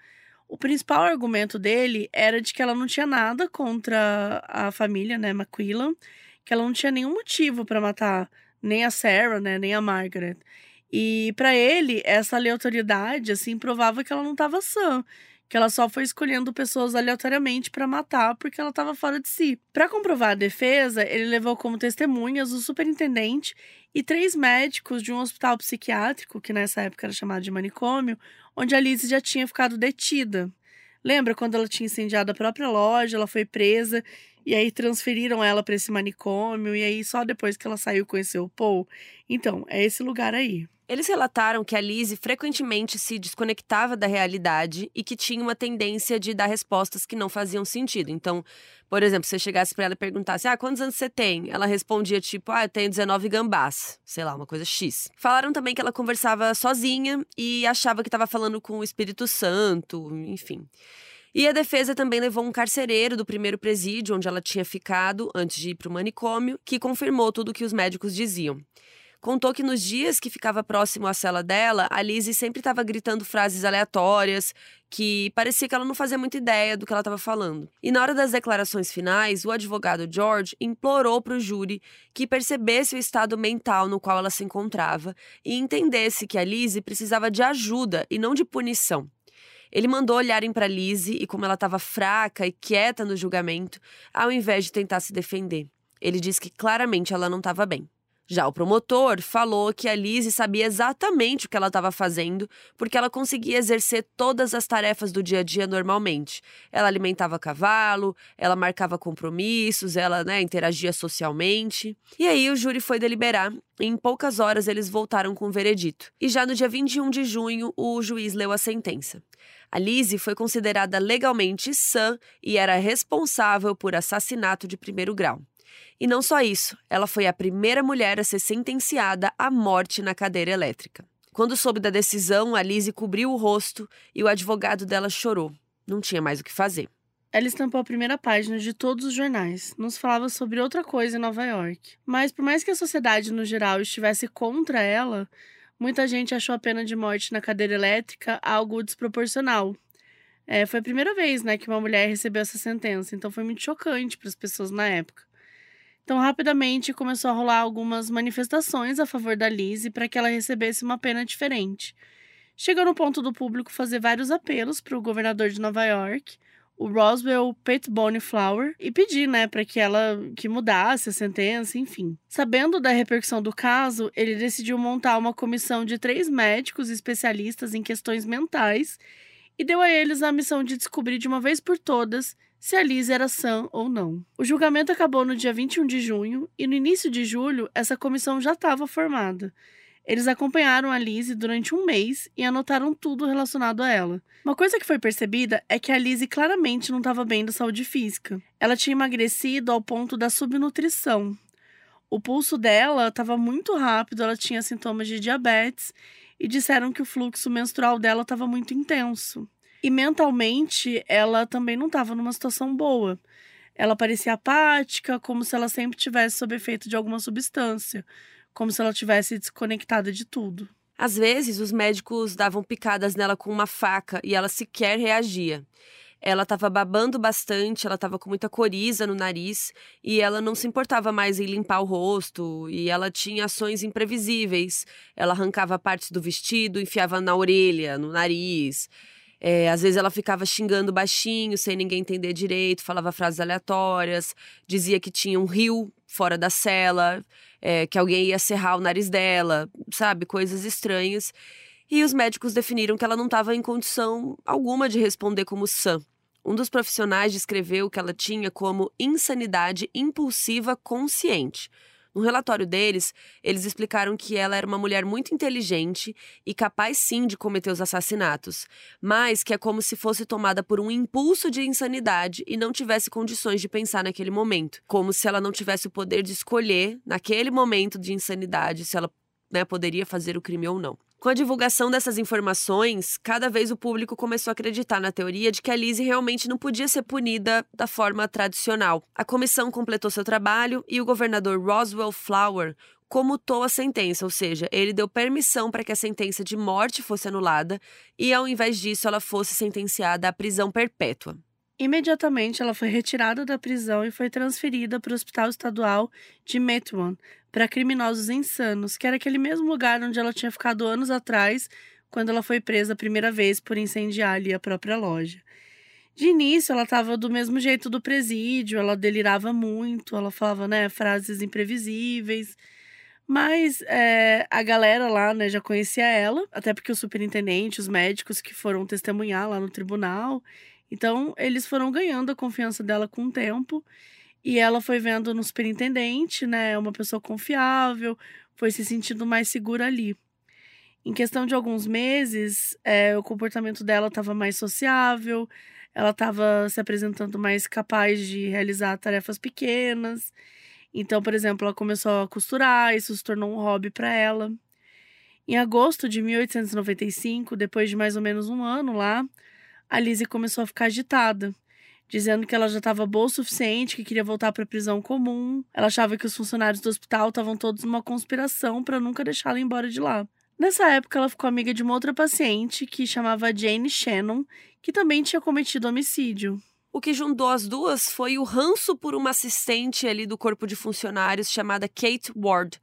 O principal argumento dele era de que ela não tinha nada contra a família, né, McQuillan, que ela não tinha nenhum motivo para matar nem a Sarah, né, nem a Margaret. E para ele, essa aleatoriedade assim provava que ela não estava sã, que ela só foi escolhendo pessoas aleatoriamente para matar porque ela estava fora de si. Para comprovar a defesa, ele levou como testemunhas o superintendente e três médicos de um hospital psiquiátrico, que nessa época era chamado de manicômio, onde a já tinha ficado detida. Lembra quando ela tinha incendiado a própria loja, ela foi presa e aí transferiram ela para esse manicômio e aí só depois que ela saiu conheceu o Paul. Então, é esse lugar aí. Eles relataram que a Lizzie frequentemente se desconectava da realidade e que tinha uma tendência de dar respostas que não faziam sentido. Então, por exemplo, se você chegasse para ela e perguntasse: "Ah, quantos anos você tem?", ela respondia tipo: "Ah, eu tenho 19 gambás", sei lá, uma coisa X. Falaram também que ela conversava sozinha e achava que estava falando com o Espírito Santo, enfim. E a defesa também levou um carcereiro do primeiro presídio onde ela tinha ficado antes de ir para o manicômio, que confirmou tudo o que os médicos diziam. Contou que nos dias que ficava próximo à cela dela, a Lizzie sempre estava gritando frases aleatórias, que parecia que ela não fazia muita ideia do que ela estava falando. E na hora das declarações finais, o advogado George implorou para o júri que percebesse o estado mental no qual ela se encontrava e entendesse que a Lizzie precisava de ajuda e não de punição. Ele mandou olharem para Lizzie e como ela estava fraca e quieta no julgamento, ao invés de tentar se defender. Ele disse que claramente ela não estava bem. Já o promotor falou que a Lizzie sabia exatamente o que ela estava fazendo, porque ela conseguia exercer todas as tarefas do dia a dia normalmente. Ela alimentava cavalo, ela marcava compromissos, ela né, interagia socialmente. E aí o júri foi deliberar em poucas horas eles voltaram com o veredito. E já no dia 21 de junho, o juiz leu a sentença. A Lizzie foi considerada legalmente sã e era responsável por assassinato de primeiro grau. E não só isso, ela foi a primeira mulher a ser sentenciada à morte na cadeira elétrica. Quando soube da decisão, a Lizzie cobriu o rosto e o advogado dela chorou. Não tinha mais o que fazer. Ela estampou a primeira página de todos os jornais. Nos falava sobre outra coisa em Nova York. Mas por mais que a sociedade no geral estivesse contra ela, muita gente achou a pena de morte na cadeira elétrica algo desproporcional. É, foi a primeira vez né, que uma mulher recebeu essa sentença, então foi muito chocante para as pessoas na época. Então, rapidamente começou a rolar algumas manifestações a favor da Lizzie para que ela recebesse uma pena diferente. Chegou no ponto do público fazer vários apelos para o governador de Nova York, o Roswell Pate Flower, e pedir, né, para que ela que mudasse a sentença, enfim. Sabendo da repercussão do caso, ele decidiu montar uma comissão de três médicos especialistas em questões mentais e deu a eles a missão de descobrir de uma vez por todas se a Liz era sã ou não. O julgamento acabou no dia 21 de junho e no início de julho essa comissão já estava formada. Eles acompanharam a Lizzie durante um mês e anotaram tudo relacionado a ela. Uma coisa que foi percebida é que a Lizzie claramente não estava bem da saúde física. Ela tinha emagrecido ao ponto da subnutrição. O pulso dela estava muito rápido, ela tinha sintomas de diabetes e disseram que o fluxo menstrual dela estava muito intenso. E mentalmente, ela também não estava numa situação boa. Ela parecia apática, como se ela sempre tivesse sob efeito de alguma substância, como se ela tivesse desconectada de tudo. Às vezes, os médicos davam picadas nela com uma faca e ela sequer reagia. Ela estava babando bastante, ela estava com muita coriza no nariz e ela não se importava mais em limpar o rosto e ela tinha ações imprevisíveis. Ela arrancava partes do vestido, enfiava na orelha, no nariz. É, às vezes ela ficava xingando baixinho, sem ninguém entender direito, falava frases aleatórias, dizia que tinha um rio fora da cela, é, que alguém ia serrar o nariz dela, sabe? Coisas estranhas. E os médicos definiram que ela não estava em condição alguma de responder como sã. Um dos profissionais descreveu que ela tinha como insanidade impulsiva consciente. No relatório deles, eles explicaram que ela era uma mulher muito inteligente e capaz sim de cometer os assassinatos, mas que é como se fosse tomada por um impulso de insanidade e não tivesse condições de pensar naquele momento, como se ela não tivesse o poder de escolher naquele momento de insanidade se ela né, poderia fazer o crime ou não. Com a divulgação dessas informações, cada vez o público começou a acreditar na teoria de que a Lizzie realmente não podia ser punida da forma tradicional. A comissão completou seu trabalho e o governador Roswell Flower comutou a sentença, ou seja, ele deu permissão para que a sentença de morte fosse anulada e, ao invés disso, ela fosse sentenciada à prisão perpétua. Imediatamente, ela foi retirada da prisão e foi transferida para o Hospital Estadual de Methuen para criminosos insanos, que era aquele mesmo lugar onde ela tinha ficado anos atrás, quando ela foi presa a primeira vez por incendiar ali a própria loja. De início, ela estava do mesmo jeito do presídio, ela delirava muito, ela falava né, frases imprevisíveis. Mas é, a galera lá né, já conhecia ela, até porque o superintendente, os médicos que foram testemunhar lá no tribunal, então, eles foram ganhando a confiança dela com o tempo. E ela foi vendo no superintendente, né? Uma pessoa confiável, foi se sentindo mais segura ali. Em questão de alguns meses, é, o comportamento dela estava mais sociável, ela estava se apresentando mais capaz de realizar tarefas pequenas. Então, por exemplo, ela começou a costurar, isso se tornou um hobby para ela. Em agosto de 1895, depois de mais ou menos um ano lá, a Lizzie começou a ficar agitada, dizendo que ela já estava boa o suficiente, que queria voltar para a prisão comum. Ela achava que os funcionários do hospital estavam todos numa conspiração para nunca deixá-la embora de lá. Nessa época, ela ficou amiga de uma outra paciente que chamava Jane Shannon, que também tinha cometido homicídio. O que juntou as duas foi o ranço por uma assistente ali do corpo de funcionários chamada Kate Ward.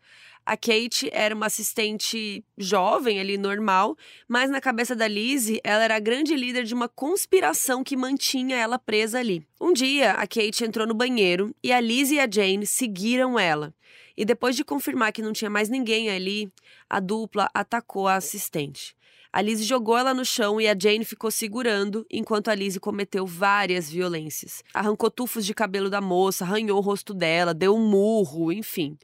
A Kate era uma assistente jovem ali, normal, mas na cabeça da Lizzie, ela era a grande líder de uma conspiração que mantinha ela presa ali. Um dia, a Kate entrou no banheiro e a Lizzie e a Jane seguiram ela. E depois de confirmar que não tinha mais ninguém ali, a dupla atacou a assistente. A Lizzie jogou ela no chão e a Jane ficou segurando enquanto a Lizzie cometeu várias violências. Arrancou tufos de cabelo da moça, arranhou o rosto dela, deu um murro, enfim.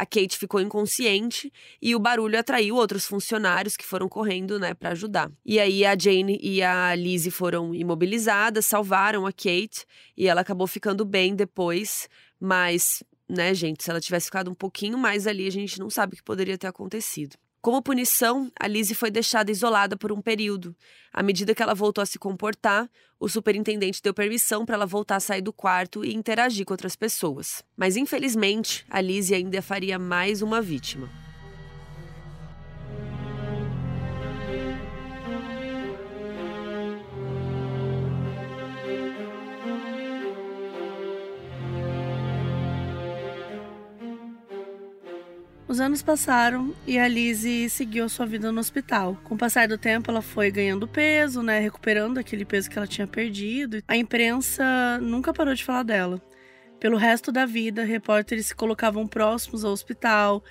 A Kate ficou inconsciente e o barulho atraiu outros funcionários que foram correndo, né, para ajudar. E aí a Jane e a Lizzie foram imobilizadas, salvaram a Kate e ela acabou ficando bem depois, mas, né, gente, se ela tivesse ficado um pouquinho mais ali, a gente não sabe o que poderia ter acontecido. Como punição, a Lizzie foi deixada isolada por um período. À medida que ela voltou a se comportar, o superintendente deu permissão para ela voltar a sair do quarto e interagir com outras pessoas. Mas infelizmente, a Lizzie ainda faria mais uma vítima. Os anos passaram e a Lizzie seguiu sua vida no hospital. Com o passar do tempo, ela foi ganhando peso, né, recuperando aquele peso que ela tinha perdido. A imprensa nunca parou de falar dela. Pelo resto da vida, repórteres se colocavam próximos ao hospital,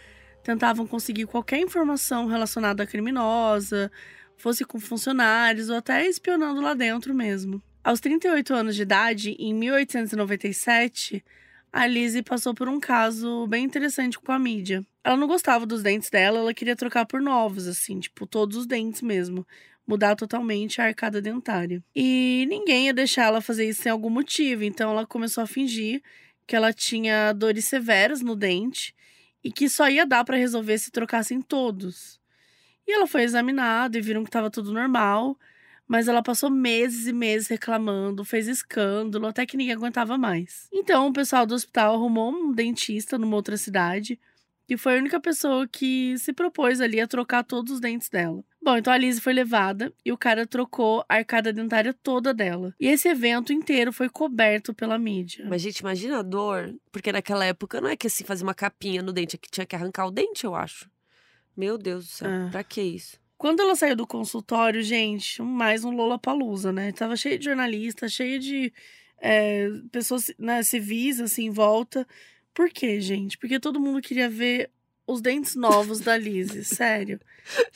tentavam conseguir qualquer informação relacionada à criminosa, fosse com funcionários ou até espionando lá dentro mesmo. Aos 38 anos de idade, em 1897, a Lizzie passou por um caso bem interessante com a mídia. Ela não gostava dos dentes dela, ela queria trocar por novos, assim, tipo, todos os dentes mesmo. Mudar totalmente a arcada dentária. E ninguém ia deixar ela fazer isso sem algum motivo, então ela começou a fingir que ela tinha dores severas no dente e que só ia dar para resolver se trocassem todos. E ela foi examinada e viram que estava tudo normal, mas ela passou meses e meses reclamando, fez escândalo, até que ninguém aguentava mais. Então o pessoal do hospital arrumou um dentista numa outra cidade que foi a única pessoa que se propôs ali a trocar todos os dentes dela. Bom, então a Lizzie foi levada e o cara trocou a arcada dentária toda dela. E esse evento inteiro foi coberto pela mídia. Mas, gente, imagina a dor. Porque naquela época não é que assim fazia uma capinha no dente, é que tinha que arrancar o dente, eu acho. Meu Deus do céu, É. pra que isso? Quando ela saiu do consultório, gente, mais um Lollapalooza, né? Tava cheio de jornalistas, cheio de é, pessoas né, civis, assim, em volta. Por quê, gente? Porque todo mundo queria ver os dentes novos da Lizzie, sério.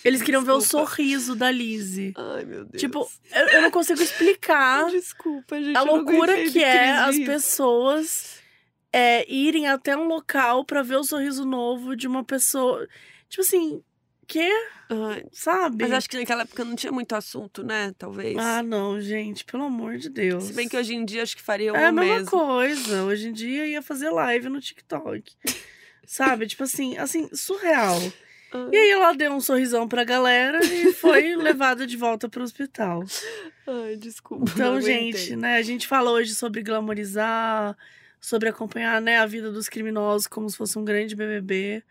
Eles queriam ver o Desculpa. sorriso da Lizzie. Ai, meu Deus. Tipo, eu, eu não consigo explicar Desculpa, gente. a loucura que é as pessoas é, irem até um local pra ver o sorriso novo de uma pessoa. Tipo assim, Ai, Sabe? Mas acho que naquela época não tinha muito assunto, né? Talvez. Ah, não, gente, pelo amor de Deus. Se bem que hoje em dia acho que faria É a o mesma mesmo. coisa. Hoje em dia ia fazer live no TikTok. Sabe? Tipo assim, assim, surreal. E aí ela deu um sorrisão pra galera e foi levada de volta pro hospital. ai, desculpa. Então, gente, aguentei. né, a gente fala hoje sobre glamorizar, sobre acompanhar, né, a vida dos criminosos como se fosse um grande BBB.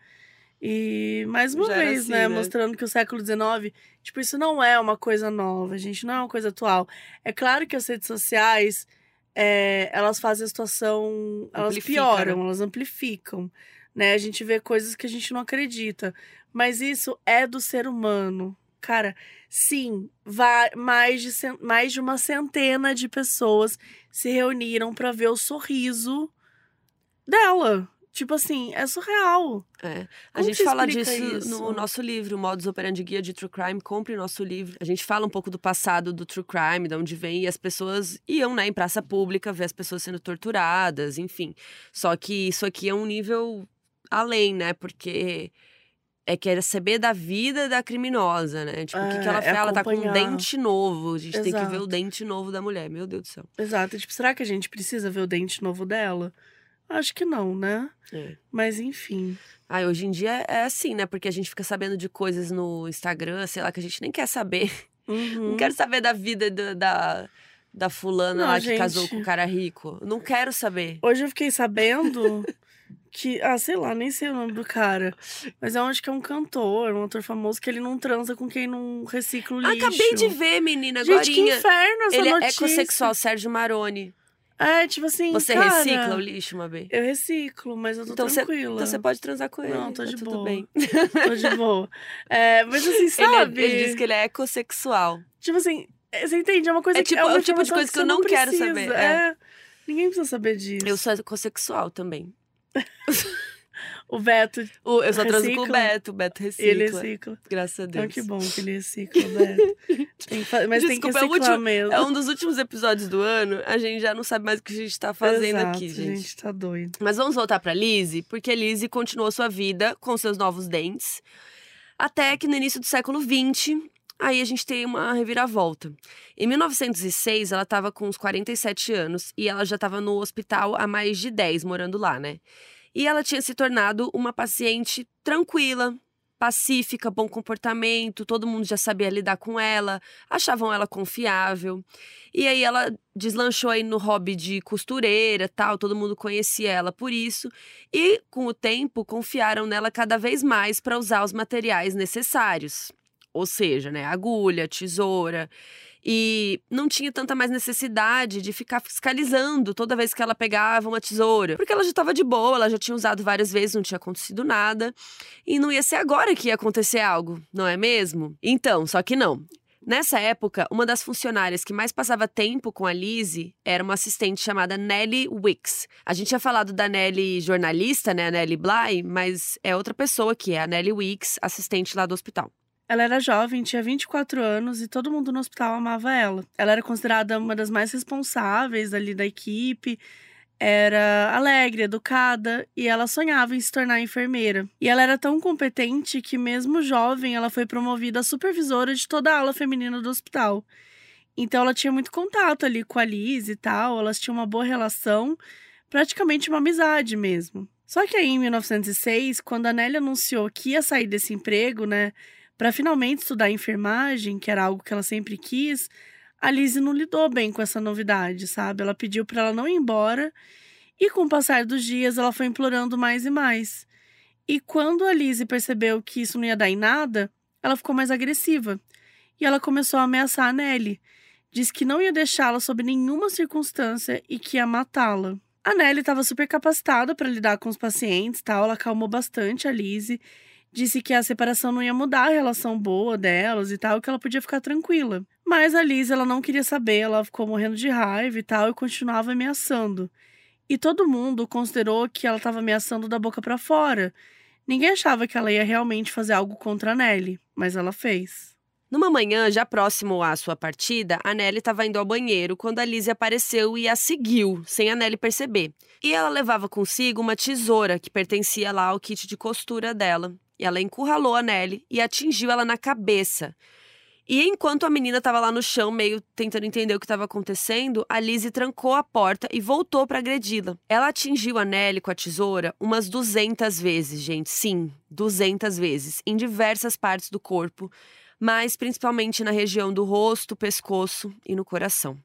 E mais uma Já vez, assim, né, né? mostrando que o século XIX, tipo, isso não é uma coisa nova, gente, não é uma coisa atual. É claro que as redes sociais, é, elas fazem a situação, elas Amplifica, pioram, né? elas amplificam, né? A gente vê coisas que a gente não acredita. Mas isso é do ser humano. Cara, sim, mais de, mais de uma centena de pessoas se reuniram pra ver o sorriso dela. Tipo assim, é surreal. É. A Como gente fala disso isso? no nosso livro, Modus Operandi Guia de True Crime. Compre nosso livro. A gente fala um pouco do passado do True Crime, de onde vem. E as pessoas iam, né, em praça pública, ver as pessoas sendo torturadas, enfim. Só que isso aqui é um nível além, né? Porque é querer saber da vida da criminosa, né? Tipo, o que, que É, ela é fez? Ela tá com um dente novo. A gente tem que ver Exato. o dente novo da mulher. Meu Deus do céu. Exato. Tipo, será que a gente precisa ver o dente novo dela? Acho que não, né? É. Mas enfim. Ah, hoje em dia é assim, né? Porque a gente fica sabendo de coisas no Instagram, sei lá, que a gente nem quer saber. Uhum. Não quero saber da vida da, da, da fulana Não, lá que gente. casou com o cara rico. Não quero saber. Hoje eu fiquei sabendo que, ah, sei lá, nem sei o nome do cara. Mas eu acho que é um cantor, um ator famoso, que ele não transa com quem não recicla o lixo. Acabei de ver, menina, Gente, que inferno essa Ele é notícia. ecossexual, Sérgio Maroni. É, tipo assim. Você cara, recicla o lixo, Mabê? Eu reciclo, mas eu tô Então tranquila. então você pode transar com ele. Não, tô tá de tudo boa. bem. Tô de boa. É, mas assim, Ele, sabe? é, ele diz que ele é ecossexual. Tipo assim, é, você entende? É uma coisa É que tipo- é, uma é o tipo de coisa que eu você não quero precisa. saber, É. Ninguém precisa saber disso. Eu sou ecossexual também. O Beto, O- eu só transo com o. Beto. O Beto recicla. ele recicla. Graças a Deus. Então que bom que ele recicla, Beto. Tem que Mas tem que Desculpa, é o reciclar último- mesmo. É um dos últimos episódios do ano. A gente já não sabe mais o que a gente tá fazendo Exato, aqui, gente. tá doido. Mas vamos voltar pra Lizzie, porque a Lizzie continuou sua vida com seus novos dentes. Até que no início do século XX, aí a gente tem uma reviravolta. Em 1906, ela estava com uns 47 anos e ela já estava no hospital há mais de 10, morando lá, né? E ela tinha se tornado uma paciente tranquila, pacífica, bom comportamento, todo mundo já sabia lidar com ela, achavam ela confiável. E aí ela deslanchou aí no hobby de costureira, tal, todo mundo conhecia ela por isso. E com o tempo confiaram nela cada vez mais para usar os materiais necessários. Ou seja, né, agulha, tesoura. E não tinha tanta mais necessidade de ficar fiscalizando toda vez que ela pegava uma tesoura. Porque ela já estava de boa, ela já tinha usado várias vezes, não tinha acontecido nada. E não ia ser agora que ia acontecer algo, não é mesmo? Então, só que não. Nessa época, uma das funcionárias que mais passava tempo com a Lizzie era uma assistente chamada Nellie Wicks. A gente tinha falado da Nellie jornalista, né, a Nellie Bly, mas é outra pessoa que é a Nellie Wicks, assistente lá do hospital. Ela era jovem, tinha 24 anos e todo mundo no hospital amava ela. Ela era considerada uma das mais responsáveis ali da equipe. Era alegre, educada e ela sonhava em se tornar enfermeira. E ela era tão competente que, mesmo jovem, ela foi promovida a supervisora de toda a ala feminina do hospital. Então, ela tinha muito contato ali com a Liz e tal, elas tinham uma boa relação, praticamente uma amizade mesmo. Só que aí, em 1906, quando a Nelly anunciou que ia sair desse emprego, né, para finalmente estudar enfermagem, que era algo que ela sempre quis, a Lizzie não lidou bem com essa novidade, sabe? Ela pediu para ela não ir embora e com o passar dos dias ela foi implorando mais e mais. E quando a Lizzie percebeu que isso não ia dar em nada, ela ficou mais agressiva e ela começou a ameaçar a Nelly. Disse que não ia deixá-la sob nenhuma circunstância e que ia matá-la. A Nelly estava super capacitada para lidar com os pacientes, tal. Ela acalmou bastante a Lizzie disse que a separação não ia mudar a relação boa delas e tal, que ela podia ficar tranquila. Mas a Liz, ela não queria saber, ela ficou morrendo de raiva e tal e continuava ameaçando. E todo mundo considerou que ela estava ameaçando da boca para fora. Ninguém achava que ela ia realmente fazer algo contra a Nelly, mas ela fez. Numa manhã, já próximo à sua partida, a Nelly estava indo ao banheiro quando a Lizzie apareceu e a seguiu, sem a Nelly perceber. E ela levava consigo uma tesoura que pertencia lá ao kit de costura dela. E ela encurralou a Nelly e atingiu ela na cabeça. E enquanto a menina estava lá no chão, meio tentando entender o que estava acontecendo, a Lizzie trancou a porta e voltou para agredi-la. Ela atingiu a Nelly com a tesoura umas 200 vezes, gente. Sim, 200 vezes, em diversas partes do corpo, mas principalmente na região do rosto, pescoço e no coração.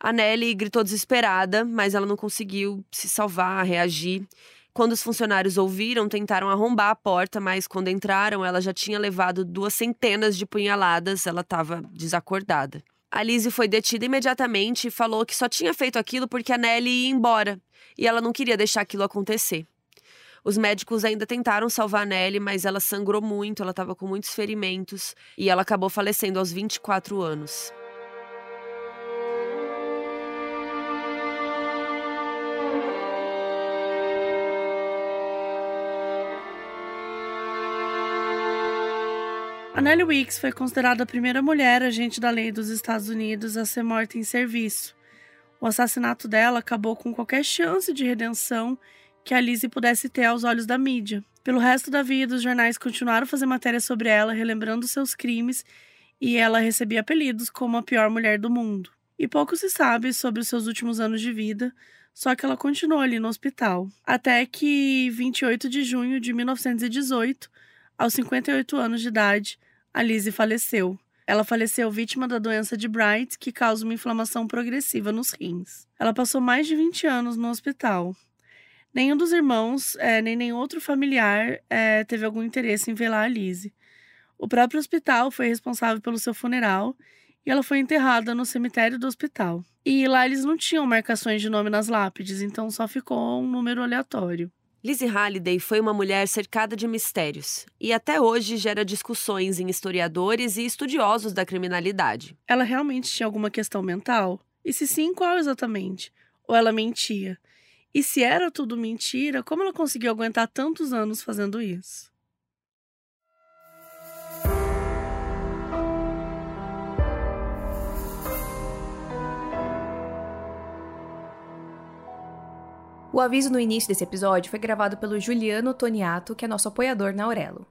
A Nelly gritou desesperada, mas ela não conseguiu se salvar, reagir. Quando os funcionários ouviram, tentaram arrombar a porta, mas quando entraram, ela já tinha levado duas centenas de punhaladas, ela estava desacordada. A Lizzie foi detida imediatamente e falou que só tinha feito aquilo porque a Nelly ia embora e ela não queria deixar aquilo acontecer. Os médicos ainda tentaram salvar a Nelly, mas ela sangrou muito, ela estava com muitos ferimentos e ela acabou falecendo aos 24 anos. A Nellie Weeks foi considerada a primeira mulher agente da lei dos Estados Unidos a ser morta em serviço. O assassinato dela acabou com qualquer chance de redenção que a Lizzie pudesse ter aos olhos da mídia. Pelo resto da vida, os jornais continuaram a fazer matérias sobre ela, relembrando seus crimes, e ela recebia apelidos como a pior mulher do mundo. E pouco se sabe sobre os seus últimos anos de vida, só que ela continuou ali no hospital. Até que, 28 de junho de 1918, aos 58 anos de idade, a Lizzie faleceu. Ela faleceu vítima da doença de Bright, que causa uma inflamação progressiva nos rins. Ela passou mais de 20 anos no hospital. Nenhum dos irmãos, é, nem nenhum outro familiar é, teve algum interesse em velar a Lizzie. O próprio hospital foi responsável pelo seu funeral e ela foi enterrada no cemitério do hospital. E lá eles não tinham marcações de nome nas lápides, então só ficou um número aleatório. Lizzie Halliday foi uma mulher cercada de mistérios e até hoje gera discussões em historiadores e estudiosos da criminalidade. Ela realmente tinha alguma questão mental? E se sim, qual exatamente? Ou ela mentia? E se era tudo mentira, como ela conseguiu aguentar tantos anos fazendo isso? O aviso no início desse episódio foi gravado pelo Juliano Toniato, que é nosso apoiador na Aurelo.